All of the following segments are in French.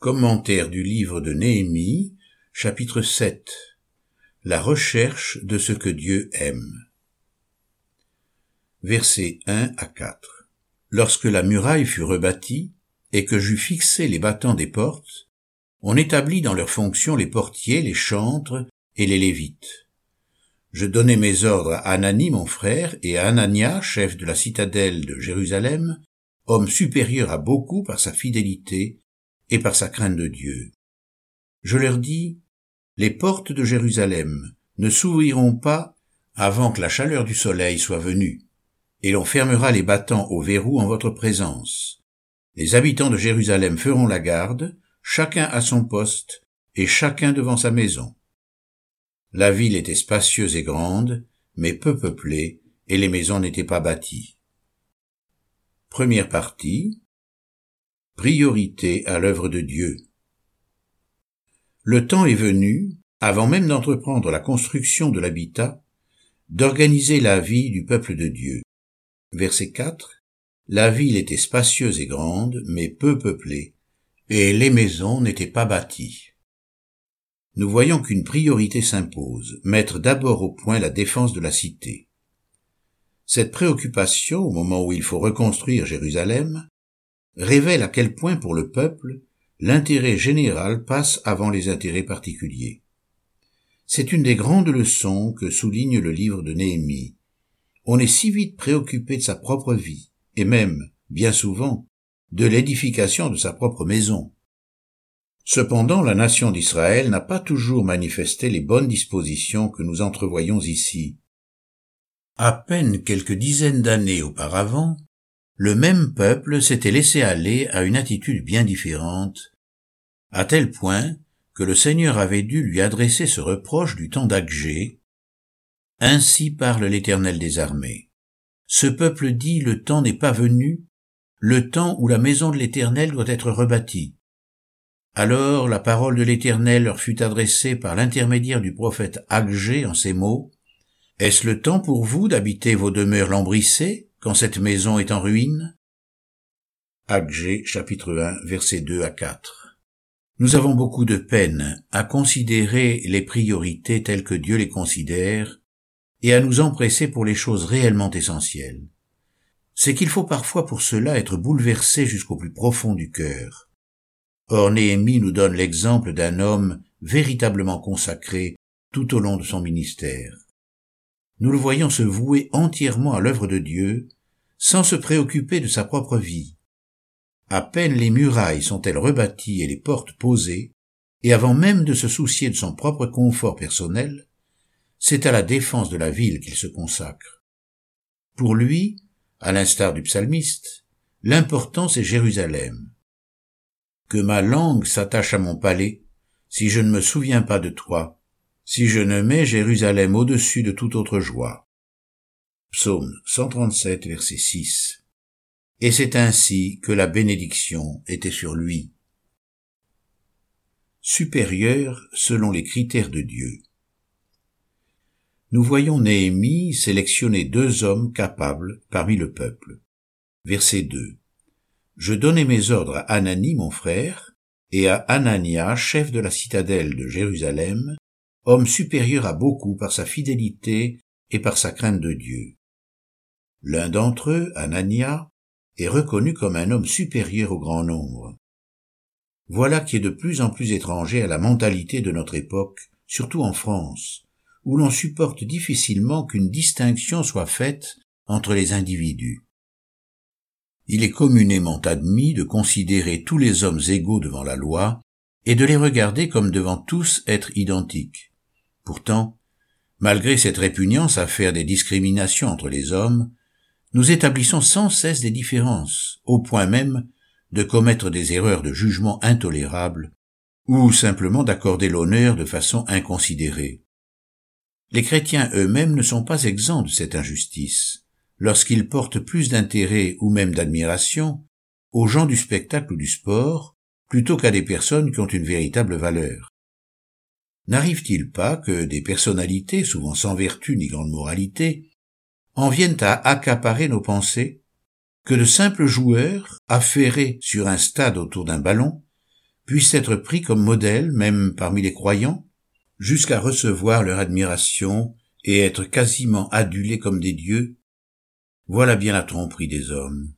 Commentaire du livre de Néhémie, chapitre 7. La recherche de ce que Dieu aime. Versets 1 à 4. Lorsque la muraille fut rebâtie, et que j'eus fixé les battants des portes, on établit dans leurs fonctions les portiers, les chantres et les lévites. Je donnai mes ordres à Anani mon frère et à Anania, chef de la citadelle de Jérusalem, homme supérieur à beaucoup par sa fidélité et par sa crainte de Dieu. Je leur dis, les portes de Jérusalem ne s'ouvriront pas avant que la chaleur du soleil soit venue, et l'on fermera les battants au verrou en votre présence. Les habitants de Jérusalem feront la garde, chacun à son poste, et chacun devant sa maison. La ville était spacieuse et grande, mais peu peuplée, et les maisons n'étaient pas bâties. Première partie, Priorité à l'œuvre de Dieu. Le temps est venu, avant même d'entreprendre la construction de l'habitat, d'organiser la vie du peuple de Dieu. Verset 4. La ville était spacieuse et grande, mais peu peuplée, et les maisons n'étaient pas bâties. Nous voyons qu'une priorité s'impose, mettre d'abord au point la défense de la cité. Cette préoccupation, au moment où il faut reconstruire Jérusalem, révèle à quel point pour le peuple l'intérêt général passe avant les intérêts particuliers. C'est une des grandes leçons que souligne le livre de Néhémie. On est si vite préoccupé de sa propre vie, et même, bien souvent, de l'édification de sa propre maison. Cependant, la nation d'Israël n'a pas toujours manifesté les bonnes dispositions que nous entrevoyons ici. À peine quelques dizaines d'années auparavant, le même peuple s'était laissé aller à une attitude bien différente, à tel point que le Seigneur avait dû lui adresser ce reproche du temps d'Agé. Ainsi parle l'Éternel des armées. Ce peuple dit le temps n'est pas venu, le temps où la maison de l'Éternel doit être rebâtie. Alors la parole de l'Éternel leur fut adressée par l'intermédiaire du prophète Agé en ces mots. Est-ce le temps pour vous d'habiter vos demeures lambrissées? Quand cette maison est en ruine? Agé chapitre 1 versets 2 à 4 Nous avons beaucoup de peine à considérer les priorités telles que Dieu les considère et à nous empresser pour les choses réellement essentielles. C'est qu'il faut parfois pour cela être bouleversé jusqu'au plus profond du cœur. Or Néhémie nous donne l'exemple d'un homme véritablement consacré tout au long de son ministère nous le voyons se vouer entièrement à l'œuvre de Dieu, sans se préoccuper de sa propre vie. À peine les murailles sont-elles rebâties et les portes posées, et avant même de se soucier de son propre confort personnel, c'est à la défense de la ville qu'il se consacre. Pour lui, à l'instar du psalmiste, l'important c'est Jérusalem. Que ma langue s'attache à mon palais, si je ne me souviens pas de toi, si je ne mets Jérusalem au-dessus de toute autre joie. Psaume 137, verset 6. Et c'est ainsi que la bénédiction était sur lui. Supérieur selon les critères de Dieu. Nous voyons Néhémie sélectionner deux hommes capables parmi le peuple. Verset 2. Je donnai mes ordres à Anani mon frère, et à Anania, chef de la citadelle de Jérusalem, homme supérieur à beaucoup par sa fidélité et par sa crainte de Dieu. L'un d'entre eux, Anania, est reconnu comme un homme supérieur au grand nombre. Voilà qui est de plus en plus étranger à la mentalité de notre époque, surtout en France, où l'on supporte difficilement qu'une distinction soit faite entre les individus. Il est communément admis de considérer tous les hommes égaux devant la loi et de les regarder comme devant tous être identiques. Pourtant, malgré cette répugnance à faire des discriminations entre les hommes, nous établissons sans cesse des différences, au point même de commettre des erreurs de jugement intolérables, ou simplement d'accorder l'honneur de façon inconsidérée. Les chrétiens eux-mêmes ne sont pas exempts de cette injustice, lorsqu'ils portent plus d'intérêt ou même d'admiration aux gens du spectacle ou du sport, plutôt qu'à des personnes qui ont une véritable valeur. N'arrive-t-il pas que des personnalités, souvent sans vertu ni grande moralité, en viennent à accaparer nos pensées, que de simples joueurs, affairés sur un stade autour d'un ballon, puissent être pris comme modèles même parmi les croyants, jusqu'à recevoir leur admiration et être quasiment adulés comme des dieux, voilà bien la tromperie des hommes.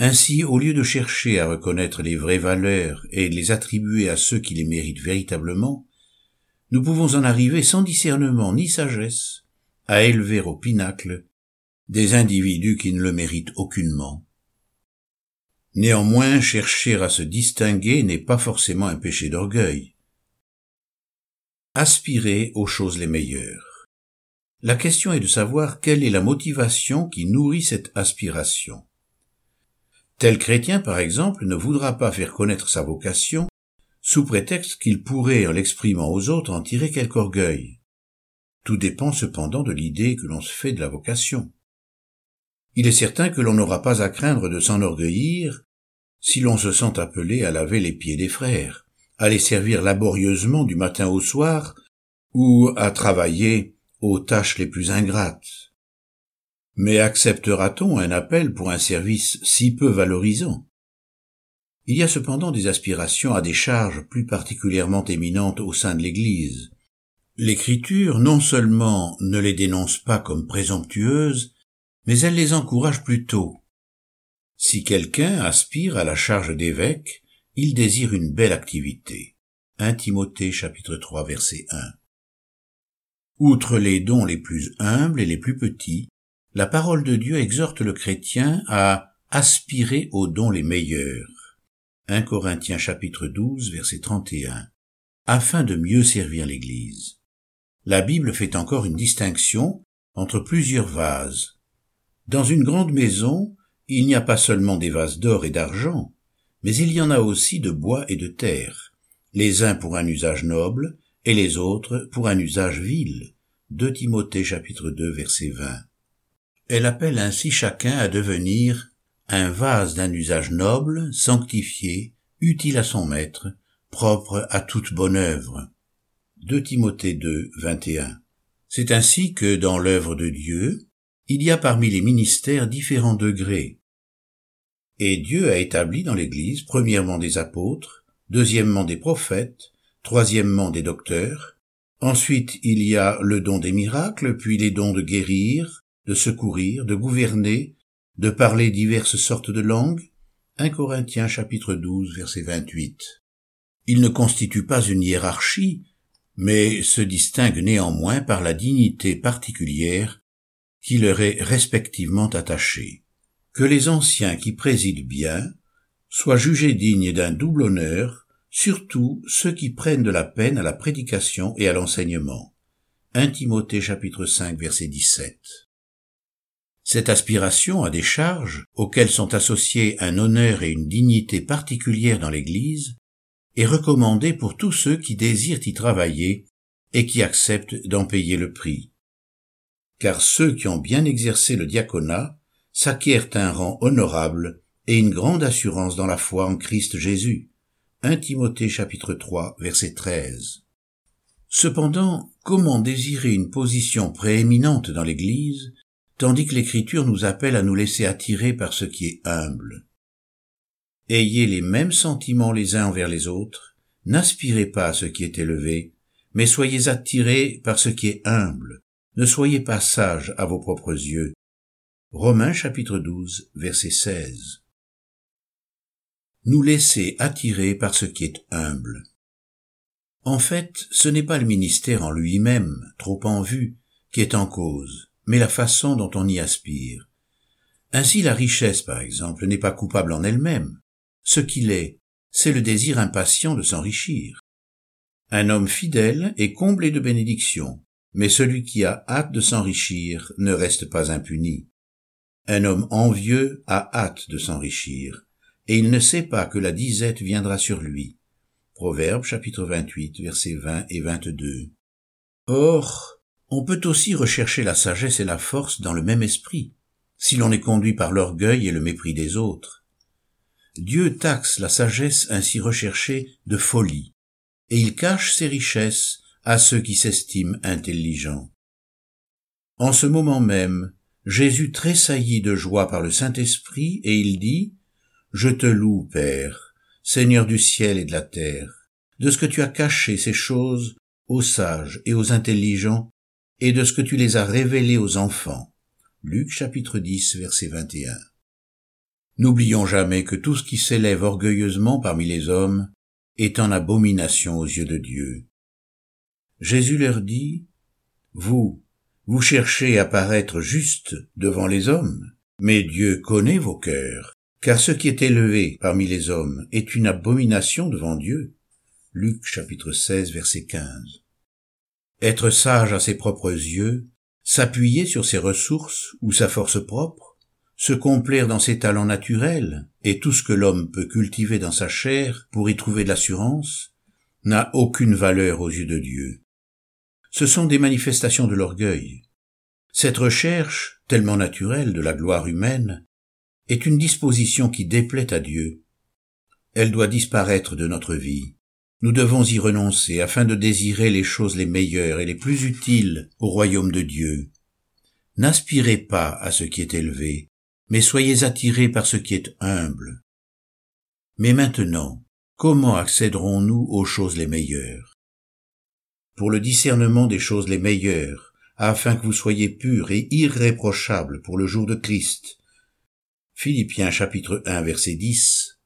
Ainsi, au lieu de chercher à reconnaître les vraies valeurs et les attribuer à ceux qui les méritent véritablement, nous pouvons en arriver sans discernement ni sagesse à élever au pinacle des individus qui ne le méritent aucunement. Néanmoins, chercher à se distinguer n'est pas forcément un péché d'orgueil. Aspirer aux choses les meilleures. La question est de savoir quelle est la motivation qui nourrit cette aspiration. Tel chrétien, par exemple, ne voudra pas faire connaître sa vocation sous prétexte qu'il pourrait, en l'exprimant aux autres, en tirer quelque orgueil. Tout dépend cependant de l'idée que l'on se fait de la vocation. Il est certain que l'on n'aura pas à craindre de s'enorgueillir si l'on se sent appelé à laver les pieds des frères, à les servir laborieusement du matin au soir, ou à travailler aux tâches les plus ingrates. Mais acceptera-t-on un appel pour un service si peu valorisant? Il y a cependant des aspirations à des charges plus particulièrement éminentes au sein de l'Église. L'Écriture non seulement ne les dénonce pas comme présomptueuses, mais elle les encourage plutôt. Si quelqu'un aspire à la charge d'évêque, il désire une belle activité. 1 Timothée chapitre 3 verset 1. Outre les dons les plus humbles et les plus petits, la parole de Dieu exhorte le chrétien à aspirer aux dons les meilleurs. 1 Corinthiens chapitre 12 verset 31 afin de mieux servir l'Église. La Bible fait encore une distinction entre plusieurs vases. Dans une grande maison, il n'y a pas seulement des vases d'or et d'argent, mais il y en a aussi de bois et de terre, les uns pour un usage noble et les autres pour un usage vil. 2 Timothée chapitre 2 verset 20. Elle appelle ainsi chacun à devenir un vase d'un usage noble, sanctifié, utile à son maître, propre à toute bonne œuvre. 2 Timothée 2, 21. C'est ainsi que dans l'œuvre de Dieu, il y a parmi les ministères différents degrés. Et Dieu a établi dans l'Église premièrement des apôtres, deuxièmement des prophètes, troisièmement des docteurs, ensuite il y a le don des miracles, puis les dons de guérir, de secourir, de gouverner, de parler diverses sortes de langues. 1 Corinthiens chapitre 12 verset 28. Il ne constitue pas une hiérarchie, mais se distingue néanmoins par la dignité particulière qui leur est respectivement attachée. Que les anciens qui président bien soient jugés dignes d'un double honneur, surtout ceux qui prennent de la peine à la prédication et à l'enseignement. 1 Timothée chapitre 5 verset 17. Cette aspiration à des charges, auxquelles sont associés un honneur et une dignité particulière dans l'Église, est recommandée pour tous ceux qui désirent y travailler et qui acceptent d'en payer le prix. Car ceux qui ont bien exercé le diaconat s'acquièrent un rang honorable et une grande assurance dans la foi en Christ Jésus. 1 Timothée chapitre 3 verset 13. Cependant, comment désirer une position prééminente dans l'Église tandis que l'Écriture nous appelle à nous laisser attirer par ce qui est humble. Ayez les mêmes sentiments les uns envers les autres, n'aspirez pas à ce qui est élevé, mais soyez attirés par ce qui est humble, ne soyez pas sages à vos propres yeux. Romains chapitre 12 verset 16. Nous laisser attirer par ce qui est humble. En fait, ce n'est pas le ministère en lui-même, trop en vue, qui est en cause, mais la façon dont on y aspire. Ainsi la richesse, par exemple, n'est pas coupable en elle-même. Ce qu'il est, c'est le désir impatient de s'enrichir. Un homme fidèle est comblé de bénédictions, mais celui qui a hâte de s'enrichir ne reste pas impuni. Un homme envieux a hâte de s'enrichir, et il ne sait pas que la disette viendra sur lui. Proverbe chapitre 28 versets 20 et 22. Or, on peut aussi rechercher la sagesse et la force dans le même esprit, si l'on est conduit par l'orgueil et le mépris des autres. Dieu taxe la sagesse ainsi recherchée de folie, et il cache ses richesses à ceux qui s'estiment intelligents. En ce moment même, Jésus tressaillit de joie par le Saint-Esprit, et il dit, Je te loue, Père, Seigneur du ciel et de la terre, de ce que tu as caché ces choses aux sages et aux intelligents, et de ce que tu les as révélées aux enfants. Luc chapitre 10 verset 21. N'oublions jamais que tout ce qui s'élève orgueilleusement parmi les hommes est en abomination aux yeux de Dieu. Jésus leur dit, Vous, vous cherchez à paraître juste devant les hommes, mais Dieu connaît vos cœurs, car ce qui est élevé parmi les hommes est une abomination devant Dieu. Luc chapitre 16 verset 15. Être sage à ses propres yeux, s'appuyer sur ses ressources ou sa force propre, se complaire dans ses talents naturels et tout ce que l'homme peut cultiver dans sa chair pour y trouver de l'assurance, n'a aucune valeur aux yeux de Dieu. Ce sont des manifestations de l'orgueil. Cette recherche, tellement naturelle de la gloire humaine, est une disposition qui déplaît à Dieu. Elle doit disparaître de notre vie. Nous devons y renoncer afin de désirer les choses les meilleures et les plus utiles au royaume de Dieu. N'aspirez pas à ce qui est élevé, mais soyez attirés par ce qui est humble. Mais maintenant, comment accéderons-nous aux choses les meilleures? Pour le discernement des choses les meilleures, afin que vous soyez purs et irréprochables pour le jour de Christ. Philippiens chapitre 1 verset 10